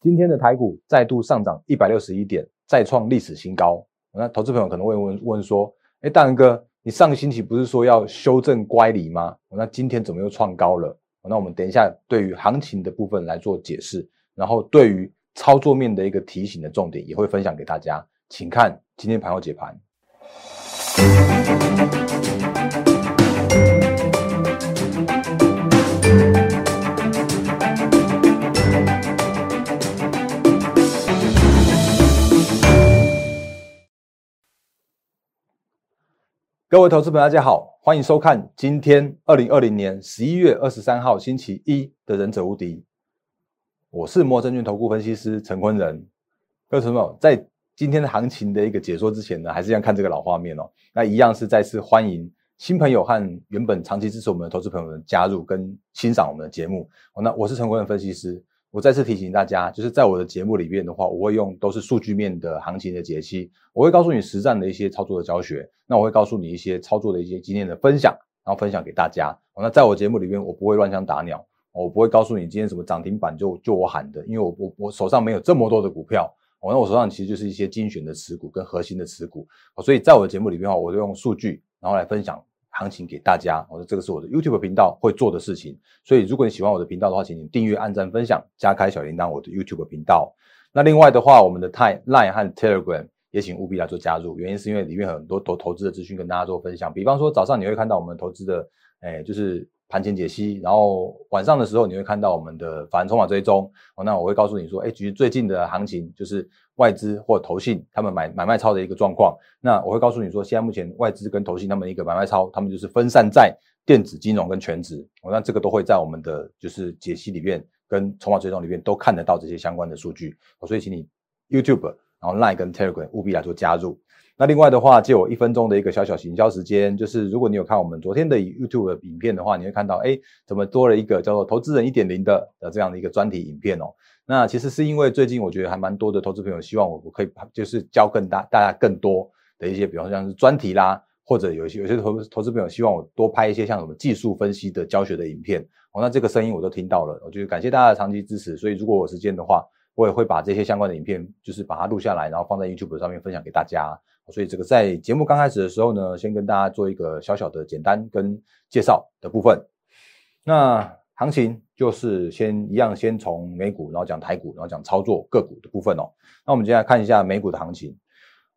今天的台股再度上涨一百六十一点，再创历史新高。那投资朋友可能会问问说：“哎，大仁哥，你上个星期不是说要修正乖离吗？那今天怎么又创高了？”那我们等一下对于行情的部分来做解释，然后对于操作面的一个提醒的重点也会分享给大家，请看今天盘后解盘。各位投资朋友，大家好，欢迎收看今天二零二零年十一月二十三号星期一的《忍者无敌》，我是摩证券投顾分析师陈坤仁。各位朋友，在今天的行情的一个解说之前呢，还是要看这个老画面哦。那一样是再次欢迎新朋友和原本长期支持我们的投资朋友们加入跟欣赏我们的节目。那我是陈坤仁分析师。我再次提醒大家，就是在我的节目里面的话，我会用都是数据面的行情的解析，我会告诉你实战的一些操作的教学，那我会告诉你一些操作的一些经验的分享，然后分享给大家。那在我节目里面，我不会乱枪打鸟，我不会告诉你今天什么涨停板就就我喊的，因为我我我手上没有这么多的股票，那我手上其实就是一些精选的持股跟核心的持股，所以在我的节目里面的话，我就用数据然后来分享。行情给大家，我说这个是我的 YouTube 频道会做的事情，所以如果你喜欢我的频道的话，请你订阅、按赞、分享、加开小铃铛。我的 YouTube 频道，那另外的话，我们的 Time Line 和 Telegram 也请务必来做加入，原因是因为里面很多投投资的资讯跟大家做分享，比方说早上你会看到我们投资的，哎，就是。盘前解析，然后晚上的时候你会看到我们的反筹码追踪哦。那我会告诉你说，哎，其实最近的行情就是外资或投信他们买买卖超的一个状况。那我会告诉你说，现在目前外资跟投信他们一个买卖超，他们就是分散在电子金融跟全职。哦，那这个都会在我们的就是解析里面跟筹码追踪里面都看得到这些相关的数据。所以请你 YouTube，然后 Line 跟 Telegram 务必来做加入。那另外的话，借我一分钟的一个小小行销时间，就是如果你有看我们昨天的 YouTube 影片的话，你会看到，哎，怎么多了一个叫做“投资人一点零”的的这样的一个专题影片哦。那其实是因为最近我觉得还蛮多的投资朋友希望我我可以就是教更大大家更多的一些，比方像是专题啦，或者有些有些投投资朋友希望我多拍一些像什么技术分析的教学的影片哦。那这个声音我都听到了，我就感谢大家的长期支持。所以如果有时间的话，我也会把这些相关的影片就是把它录下来，然后放在 YouTube 上面分享给大家。所以这个在节目刚开始的时候呢，先跟大家做一个小小的简单跟介绍的部分。那行情就是先一样，先从美股，然后讲台股，然后讲操作个股的部分哦。那我们接下来看一下美股的行情。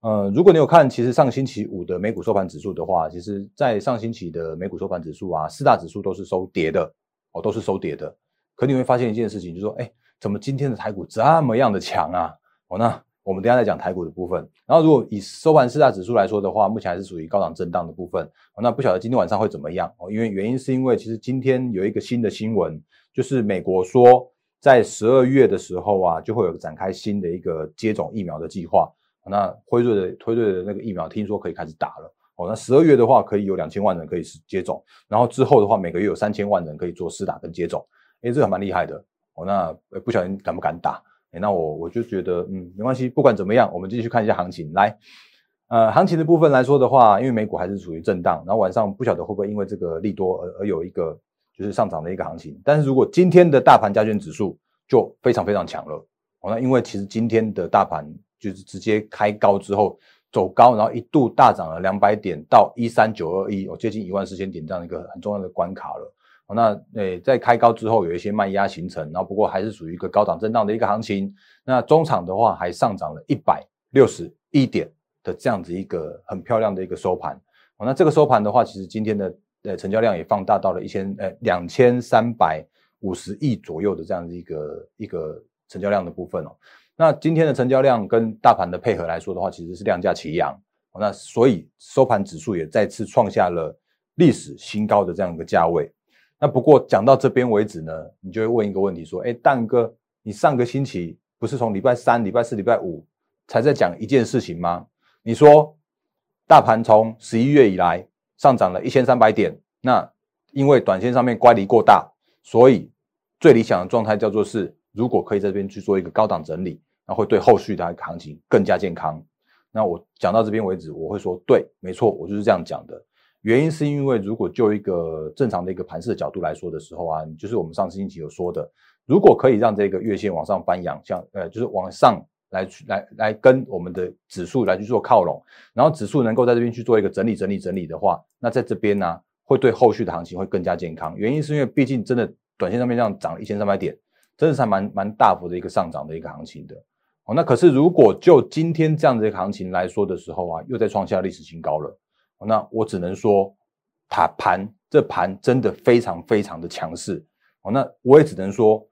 呃，如果你有看，其实上星期五的美股收盘指数的话，其实在上星期的美股收盘指数啊，四大指数都是收跌的哦，都是收跌的。可你会发现一件事情，就是说，哎，怎么今天的台股这么样的强啊？哦，那。我们等下再讲台股的部分，然后如果以收盘四大指数来说的话，目前还是属于高档震荡的部分。那不晓得今天晚上会怎么样哦？因为原因是因为其实今天有一个新的新闻，就是美国说在十二月的时候啊，就会有展开新的一个接种疫苗的计划。那辉瑞的辉瑞的那个疫苗听说可以开始打了哦。那十二月的话可以有两千万人可以接种，然后之后的话每个月有三千万人可以做试打跟接种。诶，这个蛮厉害的哦。那不晓得敢不敢打？那我我就觉得，嗯，没关系，不管怎么样，我们继续看一下行情。来，呃，行情的部分来说的话，因为美股还是处于震荡，然后晚上不晓得会不会因为这个利多而而有一个就是上涨的一个行情。但是如果今天的大盘加权指数就非常非常强了，哦，那因为其实今天的大盘就是直接开高之后走高，然后一度大涨了两百点到一三九二一，哦，接近一万四千点这样一个很重要的关卡了。那诶，在开高之后有一些卖压形成，然后不过还是属于一个高档震荡的一个行情。那中场的话还上涨了一百六十一点的这样子一个很漂亮的一个收盘。哦那这个收盘的话，其实今天的呃成交量也放大到了一千呃两千三百五十亿左右的这样子一个一个成交量的部分哦。那今天的成交量跟大盘的配合来说的话，其实是量价齐扬。那所以收盘指数也再次创下了历史新高的这样一个价位。那不过讲到这边为止呢，你就会问一个问题说：，哎，蛋哥，你上个星期不是从礼拜三、礼拜四、礼拜五才在讲一件事情吗？你说大盘从十一月以来上涨了一千三百点，那因为短线上面乖离过大，所以最理想的状态叫做是，如果可以在这边去做一个高档整理，那会对后续的行情更加健康。那我讲到这边为止，我会说对，没错，我就是这样讲的。原因是因为，如果就一个正常的一个盘势的角度来说的时候啊，就是我们上次星期有说的，如果可以让这个月线往上翻扬，像呃就是往上来去来来跟我们的指数来去做靠拢，然后指数能够在这边去做一个整理整理整理的话，那在这边呢会对后续的行情会更加健康。原因是因为毕竟真的短线上面这样涨了一千三百点，真的是还蛮蛮大幅的一个上涨的一个行情的。哦，那可是如果就今天这样的一个行情来说的时候啊，又在创下历史新高了。那我只能说，它盘这盘真的非常非常的强势。哦，那我也只能说，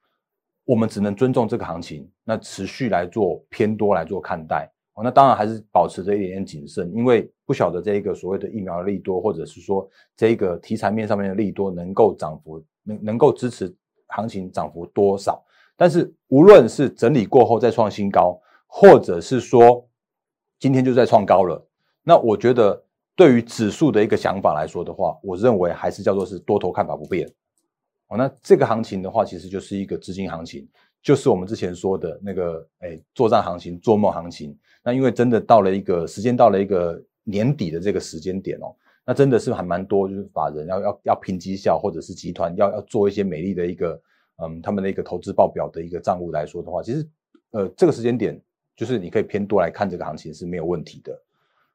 我们只能尊重这个行情，那持续来做偏多来做看待。哦，那当然还是保持着一点点谨慎，因为不晓得这一个所谓的疫苗的利多，或者是说这一个题材面上面的利多能够涨幅能能够支持行情涨幅多少。但是无论是整理过后再创新高，或者是说今天就在创高了，那我觉得对于指数的一个想法来说的话，我认为还是叫做是多头看法不变。哦，那这个行情的话，其实就是一个资金行情，就是我们之前说的那个哎作战行情、做梦行情。那因为真的到了一个时间，到了一个年底的这个时间点哦，那真的是还蛮多，就是法人要要要拼绩效，或者是集团要要做一些美丽的一个。嗯，他们的一个投资报表的一个账务来说的话，其实，呃，这个时间点就是你可以偏多来看这个行情是没有问题的。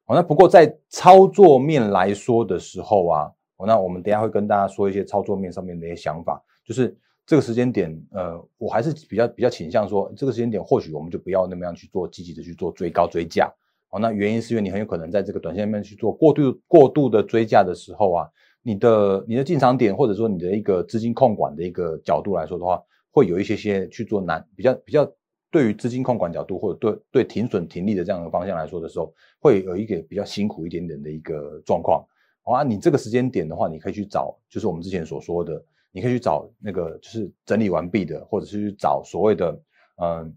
好，那不过在操作面来说的时候啊，那我们等下会跟大家说一些操作面上面的一些想法，就是这个时间点，呃，我还是比较比较倾向说，这个时间点或许我们就不要那么样去做积极的去做追高追价。好，那原因是因为你很有可能在这个短线面去做过度过度的追价的时候啊。你的你的进场点，或者说你的一个资金控管的一个角度来说的话，会有一些些去做难，比较比较对于资金控管角度，或者对对停损停利的这样的方向来说的时候，会有一个比较辛苦一点点的一个状况。啊，你这个时间点的话，你可以去找，就是我们之前所说的，你可以去找那个就是整理完毕的，或者是去找所谓的嗯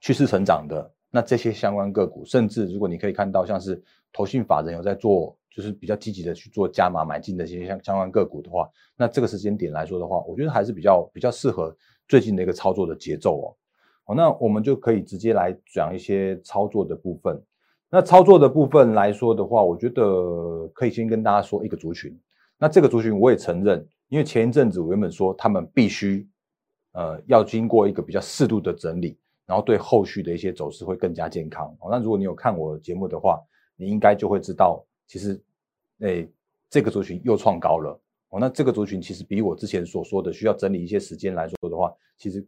趋势成长的那这些相关个股，甚至如果你可以看到像是投信法人有在做。就是比较积极的去做加码买进的一些相相关个股的话，那这个时间点来说的话，我觉得还是比较比较适合最近的一个操作的节奏哦。好，那我们就可以直接来讲一些操作的部分。那操作的部分来说的话，我觉得可以先跟大家说一个族群。那这个族群我也承认，因为前一阵子我原本说他们必须呃要经过一个比较适度的整理，然后对后续的一些走势会更加健康。哦，那如果你有看我节目的话，你应该就会知道，其实。哎，这个族群又创高了哦。那这个族群其实比我之前所说的需要整理一些时间来说的话，其实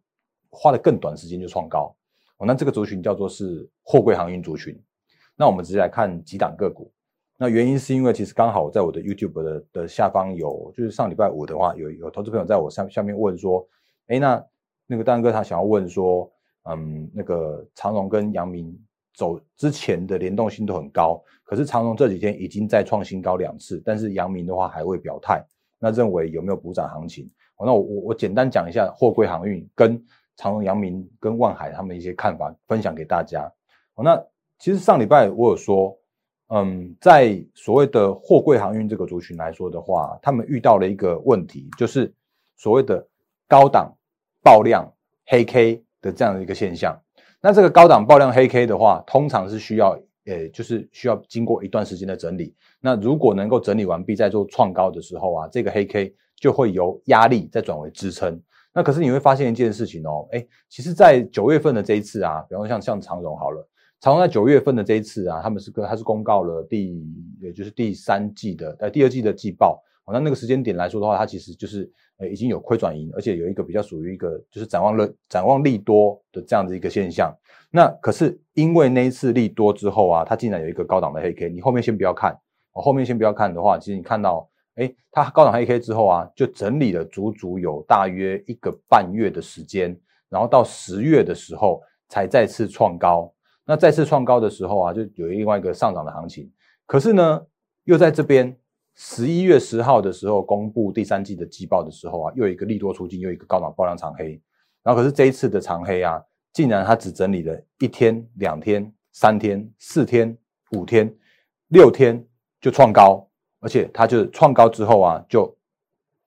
花的更短时间就创高哦。那这个族群叫做是货柜航运族群。那我们直接来看几档个股。那原因是因为其实刚好在我的 YouTube 的的下方有，就是上礼拜五的话，有有投资朋友在我上下面问说，哎，那那个大哥他想要问说，嗯，那个长荣跟阳明。走之前的联动性都很高，可是长荣这几天已经再创新高两次，但是阳明的话还未表态，那认为有没有补涨行情？那我我我简单讲一下货柜航运跟长荣、阳明跟万海他们一些看法，分享给大家。那其实上礼拜我有说，嗯，在所谓的货柜航运这个族群来说的话，他们遇到了一个问题，就是所谓的高档爆量黑 K 的这样的一个现象。那这个高档爆量黑 K 的话，通常是需要，呃，就是需要经过一段时间的整理。那如果能够整理完毕，再做创高的时候啊，这个黑 K 就会由压力再转为支撑。那可是你会发现一件事情哦，哎，其实，在九月份的这一次啊，比方说像像长荣好了，长荣在九月份的这一次啊，他们是个，他是公告了第，也就是第三季的，呃，第二季的季报。那那个时间点来说的话，它其实就是。呃，已经有亏转盈，而且有一个比较属于一个就是展望了展望利多的这样的一个现象。那可是因为那一次利多之后啊，它竟然有一个高档的黑 K。你后面先不要看，我后面先不要看的话，其实你看到，哎，它高档黑 K 之后啊，就整理了足足有大约一个半月的时间，然后到十月的时候才再次创高。那再次创高的时候啊，就有另外一个上涨的行情。可是呢，又在这边。十一月十号的时候公布第三季的季报的时候啊，又有一个利多出尽，又一个高档爆量长黑，然后可是这一次的长黑啊，竟然它只整理了一天、两天、三天、四天、五天、六天就创高，而且它就是创高之后啊，就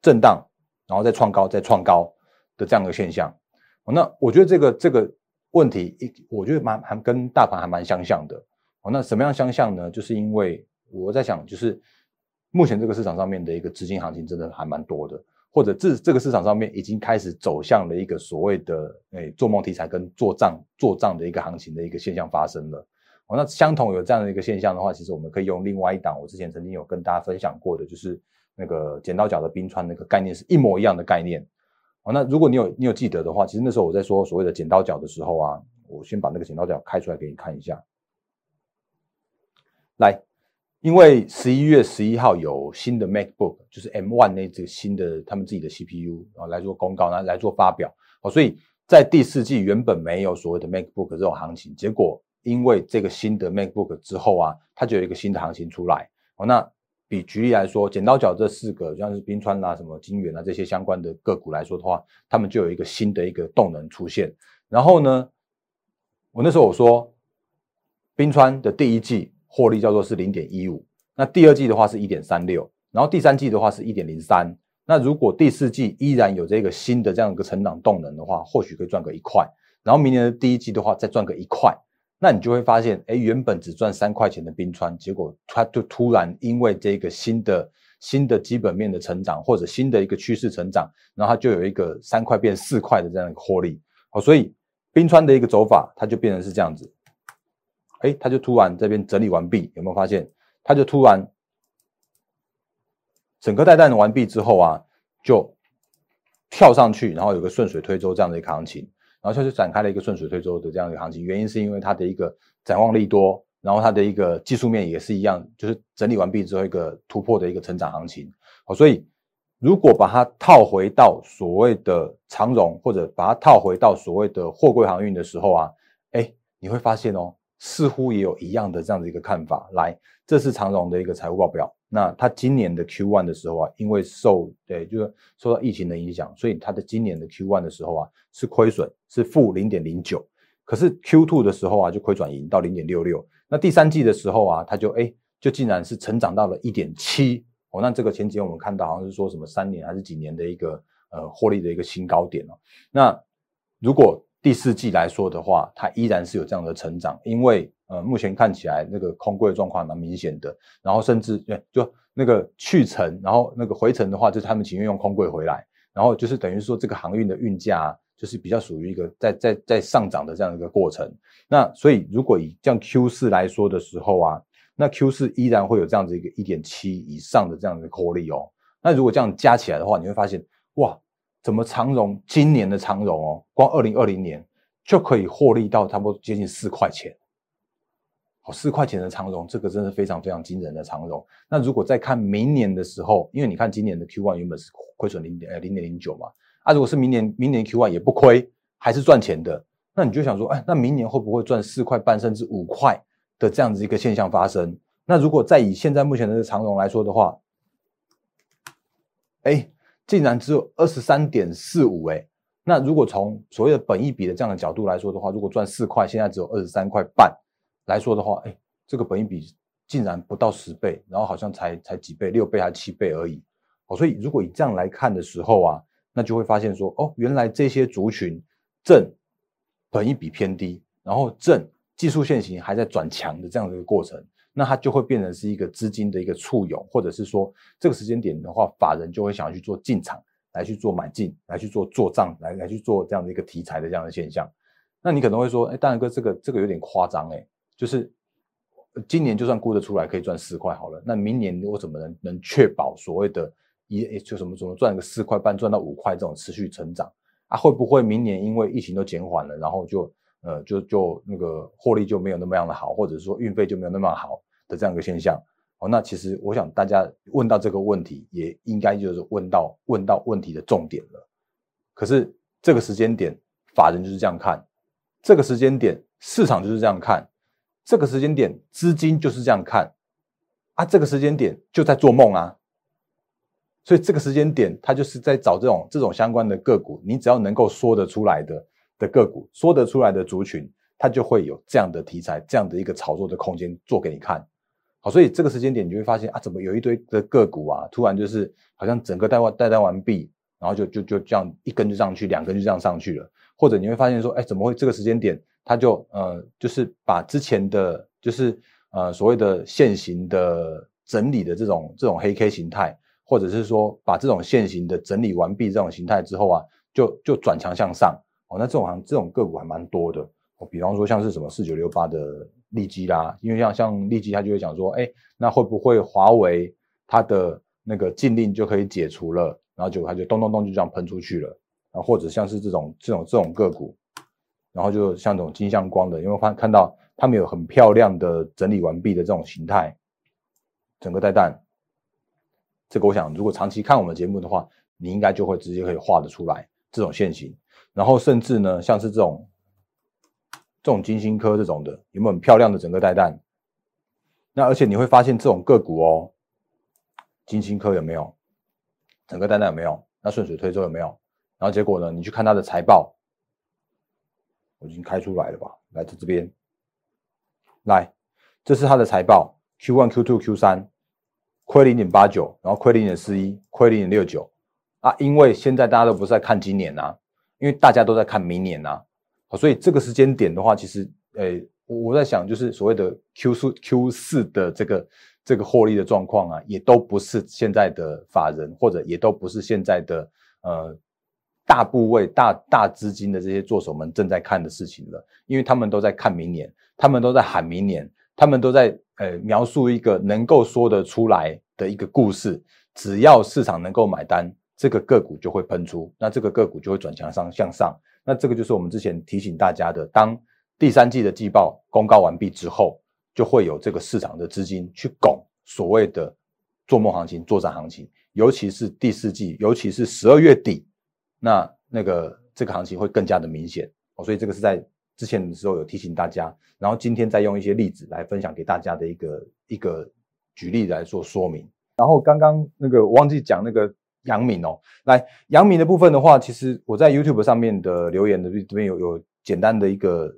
震荡，然后再创高、再创高的这样的现象。那我觉得这个这个问题一，我觉得蛮还跟大盘还蛮相像的。哦，那什么样相像呢？就是因为我在想，就是。目前这个市场上面的一个资金行情真的还蛮多的，或者这这个市场上面已经开始走向了一个所谓的诶做梦题材跟做账做账的一个行情的一个现象发生了。那相同有这样的一个现象的话，其实我们可以用另外一档我之前曾经有跟大家分享过的，就是那个剪刀脚的冰川那个概念是一模一样的概念。哦，那如果你有你有记得的话，其实那时候我在说所谓的剪刀脚的时候啊，我先把那个剪刀脚开出来给你看一下。来，因为十一月十一号有新的 MacBook，就是 M1 那这个新的他们自己的 CPU 啊来做公告，来来做发表。哦，所以在第四季原本没有所谓的 MacBook 这种行情，结果因为这个新的 MacBook 之后啊，它就有一个新的行情出来。哦，那。比举例来说，剪刀脚这四个，像是冰川啦、什么金源啊这些相关的个股来说的话，他们就有一个新的一个动能出现。然后呢，我那时候我说，冰川的第一季获利叫做是零点一五，那第二季的话是一点三六，然后第三季的话是一点零三。那如果第四季依然有这个新的这样一个成长动能的话，或许可以赚个一块。然后明年的第一季的话，再赚个一块。那你就会发现，哎，原本只赚三块钱的冰川，结果它就突然因为这个新的新的基本面的成长，或者新的一个趋势成长，然后它就有一个三块变四块的这样一个获利。好，所以冰川的一个走法，它就变成是这样子，哎，它就突然这边整理完毕，有没有发现？它就突然整个带弹完毕之后啊，就跳上去，然后有个顺水推舟这样的一个行情。然后它就展开了一个顺水推舟的这样一个行情，原因是因为它的一个展望力多，然后它的一个技术面也是一样，就是整理完毕之后一个突破的一个成长行情。好，所以如果把它套回到所谓的长荣，或者把它套回到所谓的货柜航运的时候啊，哎，你会发现哦，似乎也有一样的这样的一个看法。来，这是长荣的一个财务报表。那它今年的 Q one 的时候啊，因为受对就是受到疫情的影响，所以它的今年的 Q one 的时候啊是亏损，是负零点零九。可是 Q two 的时候啊就亏转盈到零点六六。那第三季的时候啊，它就哎就竟然是成长到了一点七哦。那这个前几天我们看到好像是说什么三年还是几年的一个呃获利的一个新高点哦。那如果第四季来说的话，它依然是有这样的成长，因为。呃，目前看起来那个空柜状况蛮明显的，然后甚至对，就那个去程，然后那个回程的话，就是他们情愿用空柜回来，然后就是等于说这个航运的运价就是比较属于一个在在在上涨的这样一个过程。那所以如果以这样 Q 四来说的时候啊，那 Q 四依然会有这样子一个一点七以上的这样的获利哦。那如果这样加起来的话，你会发现哇，怎么长荣今年的长荣哦，光二零二零年就可以获利到差不多接近四块钱。好，四块钱的长融，这个真是非常非常惊人的长融。那如果再看明年的时候，因为你看今年的 Q one 原本是亏损零点呃零点零九嘛，啊，如果是明年明年 Q one 也不亏，还是赚钱的，那你就想说，哎，那明年会不会赚四块半甚至五块的这样子一个现象发生？那如果再以现在目前的长融来说的话，哎，竟然只有二十三点四五哎，那如果从所谓的本益比的这样的角度来说的话，如果赚四块，现在只有二十三块半。来说的话，哎，这个本益比竟然不到十倍，然后好像才才几倍，六倍还是七倍而已。哦，所以如果以这样来看的时候啊，那就会发现说，哦，原来这些族群正本益比偏低，然后正技术线型还在转强的这样的一个过程，那它就会变成是一个资金的一个簇涌，或者是说这个时间点的话，法人就会想要去做进场，来去做买进，来去做做账，来来去做这样的一个题材的这样的现象。那你可能会说，哎，大然哥，这个这个有点夸张，哎。就是今年就算估得出来可以赚四块好了，那明年我怎么能能确保所谓的一就什么什么赚个四块半赚到五块这种持续成长啊？会不会明年因为疫情都减缓了，然后就呃就就那个获利就没有那么样的好，或者说运费就没有那么好的这样一个现象？哦，那其实我想大家问到这个问题，也应该就是问到问到问题的重点了。可是这个时间点，法人就是这样看；这个时间点，市场就是这样看。这个时间点，资金就是这样看。啊，这个时间点就在做梦啊，所以这个时间点，他就是在找这种这种相关的个股，你只要能够说得出来的的个股，说得出来的族群，它就会有这样的题材，这样的一个炒作的空间做给你看。好，所以这个时间点，你就会发现啊，怎么有一堆的个股啊，突然就是好像整个带完带单完毕，然后就就就这样一根就上去，两根就这样上去了，或者你会发现说，哎，怎么会这个时间点？他就呃，就是把之前的，就是呃所谓的现行的整理的这种这种黑 K 形态，或者是说把这种现行的整理完毕这种形态之后啊，就就转强向上哦。那这种行这种个股还蛮多的哦。比方说像是什么四九六八的利基啦，因为像像利基，他就会讲说，哎，那会不会华为它的那个禁令就可以解除了？然后结果它就咚咚咚就这样喷出去了啊。或者像是这种这种这种个股，然后就像这种金相光的，因为看看到他们有很漂亮的整理完毕的这种形态，整个带弹。这个我想，如果长期看我们节目的话，你应该就会直接可以画得出来这种线型。然后甚至呢，像是这种这种金星科这种的，有没有很漂亮的整个带弹？那而且你会发现这种个股哦，金星科有没有整个带弹有没有？那顺水推舟有没有？然后结果呢，你去看它的财报，我已经开出来了吧？来自这边，来，这是它的财报，Q one、Q two、Q 三。亏零点八九，然后亏零点四一，亏零点六九啊！因为现在大家都不是在看今年呐，因为大家都在看明年呐，所以这个时间点的话，其实，诶，我在想，就是所谓的 Q 四 Q 四的这个这个获利的状况啊，也都不是现在的法人，或者也都不是现在的呃大部位、大大资金的这些做手们正在看的事情了，因为他们都在看明年，他们都在喊明年。他们都在呃描述一个能够说得出来的一个故事，只要市场能够买单，这个个股就会喷出，那这个个股就会转强上向上。那这个就是我们之前提醒大家的，当第三季的季报公告完毕之后，就会有这个市场的资金去拱所谓的做梦行情、作战行情，尤其是第四季，尤其是十二月底，那那个这个行情会更加的明显哦。所以这个是在。之前的时候有提醒大家，然后今天再用一些例子来分享给大家的一个一个举例来做说明。然后刚刚那个我忘记讲那个杨敏哦，来杨敏的部分的话，其实我在 YouTube 上面的留言的这边有有简单的一个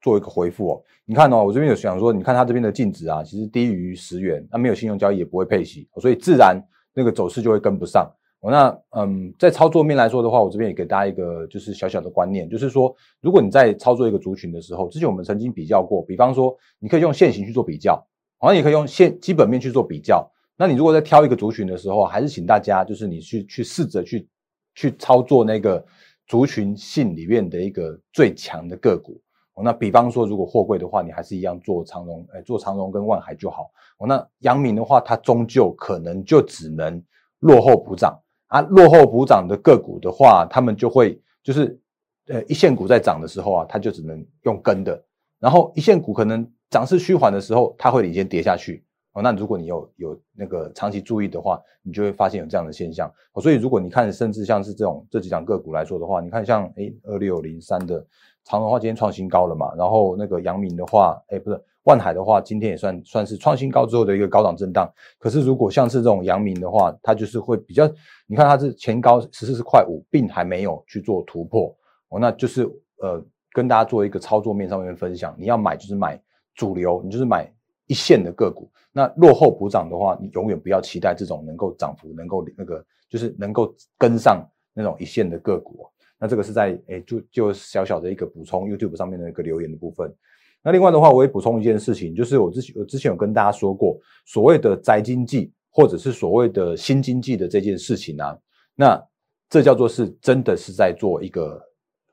做一个回复哦。你看哦，我这边有想说，你看他这边的净值啊，其实低于十元，那没有信用交易也不会配息，所以自然那个走势就会跟不上。哦，那嗯，在操作面来说的话，我这边也给大家一个就是小小的观念，就是说，如果你在操作一个族群的时候，之前我们曾经比较过，比方说，你可以用现行去做比较，好像也可以用现基本面去做比较。那你如果在挑一个族群的时候，还是请大家就是你去去试着去去操作那个族群性里面的一个最强的个股。哦，那比方说，如果货柜的话，你还是一样做长荣，哎，做长荣跟万海就好。哦，那阳明的话，它终究可能就只能落后补涨。啊，落后补涨的个股的话，他们就会就是，呃，一线股在涨的时候啊，它就只能用跟的，然后一线股可能涨势趋缓的时候，它会领先跌下去。哦，那如果你有有那个长期注意的话，你就会发现有这样的现象。哦，所以如果你看，甚至像是这种这几档个股来说的话，你看像诶二六零三的长荣的话，今天创新高了嘛，然后那个阳明的话，诶不是。万海的话，今天也算算是创新高之后的一个高档震荡。可是如果像是这种阳明的话，它就是会比较，你看它是前高十四块五，并还没有去做突破哦，那就是呃跟大家做一个操作面上面分享，你要买就是买主流，你就是买一线的个股。那落后补涨的话，你永远不要期待这种能够涨幅能够那个就是能够跟上那种一线的个股。那这个是在诶就就小小的一个补充 YouTube 上面的一个留言的部分。那另外的话，我也补充一件事情，就是我之前我之前有跟大家说过，所谓的宅经济或者是所谓的新经济的这件事情啊，那这叫做是真的是在做一个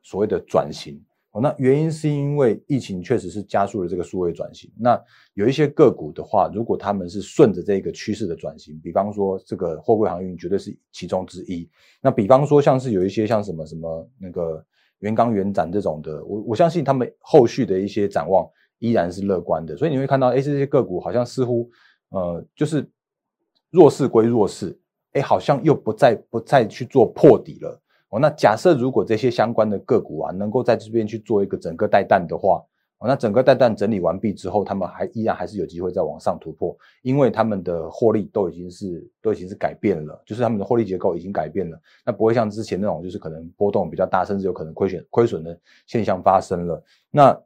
所谓的转型哦。那原因是因为疫情确实是加速了这个数位转型。那有一些个股的话，如果他们是顺着这个趋势的转型，比方说这个货柜航运绝对是其中之一。那比方说像是有一些像什么什么那个。元钢、元展这种的，我我相信他们后续的一些展望依然是乐观的，所以你会看到，哎，这些个股好像似乎，呃，就是弱势归弱势，哎，好像又不再不再去做破底了。哦，那假设如果这些相关的个股啊，能够在这边去做一个整个带弹的话。那整个带弹整理完毕之后，他们还依然还是有机会再往上突破，因为他们的获利都已经是都已经是改变了，就是他们的获利结构已经改变了，那不会像之前那种就是可能波动比较大，甚至有可能亏损亏损的现象发生了。那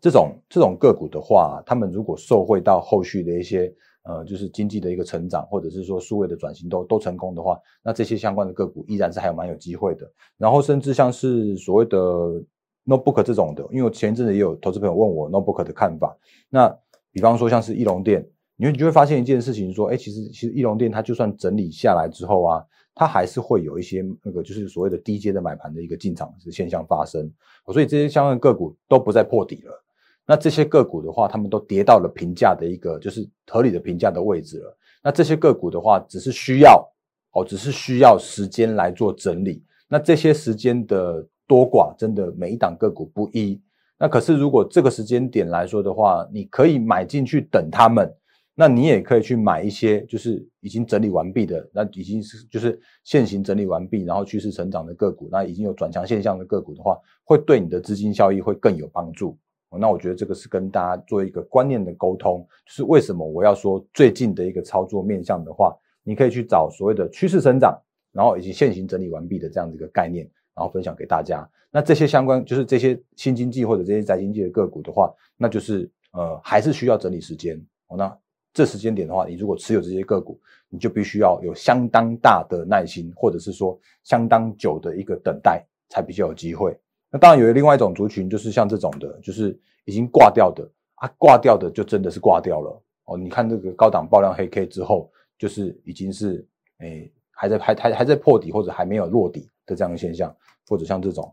这种这种个股的话，他们如果受惠到后续的一些呃，就是经济的一个成长，或者是说数位的转型都都成功的话，那这些相关的个股依然是还有蛮有机会的。然后甚至像是所谓的。Notebook 这种的，因为我前一阵子也有投资朋友问我 notebook 的看法。那比方说像是翼龙店，你你就会发现一件事情，说，哎，其实其实翼龙店它就算整理下来之后啊，它还是会有一些那个就是所谓的低阶的买盘的一个进场的现象发生，所以这些相关个股都不再破底了。那这些个股的话，他们都跌到了平价的一个就是合理的平价的位置了。那这些个股的话，只是需要哦，只是需要时间来做整理。那这些时间的多寡，真的每一档个股不一。那可是如果这个时间点来说的话，你可以买进去等他们，那你也可以去买一些就是已经整理完毕的，那已经是就是现行整理完毕，然后趋势成长的个股，那已经有转强现象的个股的话，会对你的资金效益会更有帮助。那我觉得这个是跟大家做一个观念的沟通，就是为什么我要说最近的一个操作面向的话，你可以去找所谓的趋势成长，然后以及现行整理完毕的这样的一个概念，然后分享给大家。那这些相关就是这些新经济或者这些宅经济的个股的话，那就是呃还是需要整理时间。那这时间点的话，你如果持有这些个股，你就必须要有相当大的耐心，或者是说相当久的一个等待，才比较有机会。那当然有另外一种族群，就是像这种的，就是已经挂掉的啊，挂掉的就真的是挂掉了哦。你看这个高档爆量黑 K 之后，就是已经是诶还在还还还在破底或者还没有落底的这样的现象，或者像这种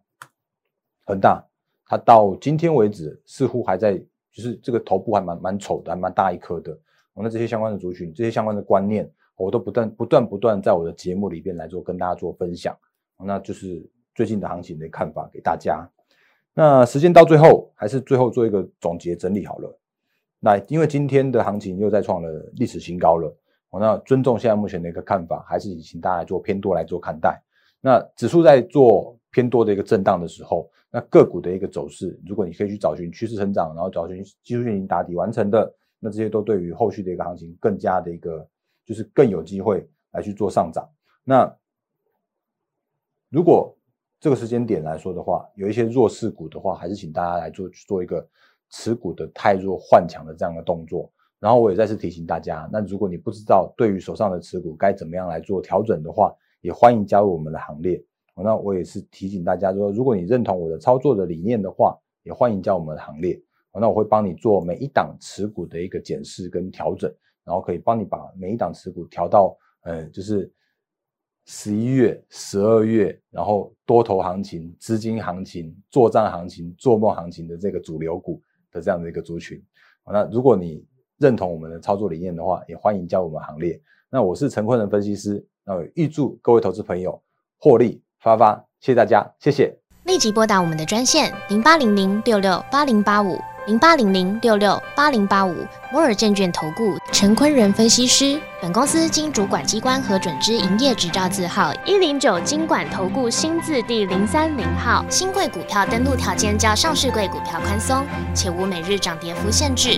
恒大，它到今天为止似乎还在，就是这个头部还蛮蛮丑的，还蛮大一颗的。那这些相关的族群，这些相关的观念，我都不断不断不断在我的节目里边来做跟大家做分享，那就是。最近的行情的看法给大家。那时间到最后，还是最后做一个总结整理好了。那因为今天的行情又再创了历史新高了，我那尊重现在目前的一个看法，还是请大家来做偏多来做看待。那指数在做偏多的一个震荡的时候，那个股的一个走势，如果你可以去找寻趋势成长，然后找寻技术线型打底完成的，那这些都对于后续的一个行情更加的一个就是更有机会来去做上涨。那如果这个时间点来说的话，有一些弱势股的话，还是请大家来做做一个持股的太弱换强的这样的动作。然后我也再次提醒大家，那如果你不知道对于手上的持股该怎么样来做调整的话，也欢迎加入我们的行列。那我也是提醒大家说，如果你认同我的操作的理念的话，也欢迎加入我们的行列。那我会帮你做每一档持股的一个检视跟调整，然后可以帮你把每一档持股调到，呃，就是。十一月、十二月，然后多头行情、资金行情、作战行情、做梦行情的这个主流股的这样的一个族群。那如果你认同我们的操作理念的话，也欢迎加入我们行列。那我是陈坤仁分析师，那预祝各位投资朋友获利发发，谢谢大家，谢谢。立即拨打我们的专线零八零零六六八零八五。零八零零六六八零八五摩尔证券投顾陈坤仁分析师，本公司经主管机关核准之营业执照字号一零九金管投顾新字第零三零号。新贵股票登录条件较上市贵股票宽松，且无每日涨跌幅限制。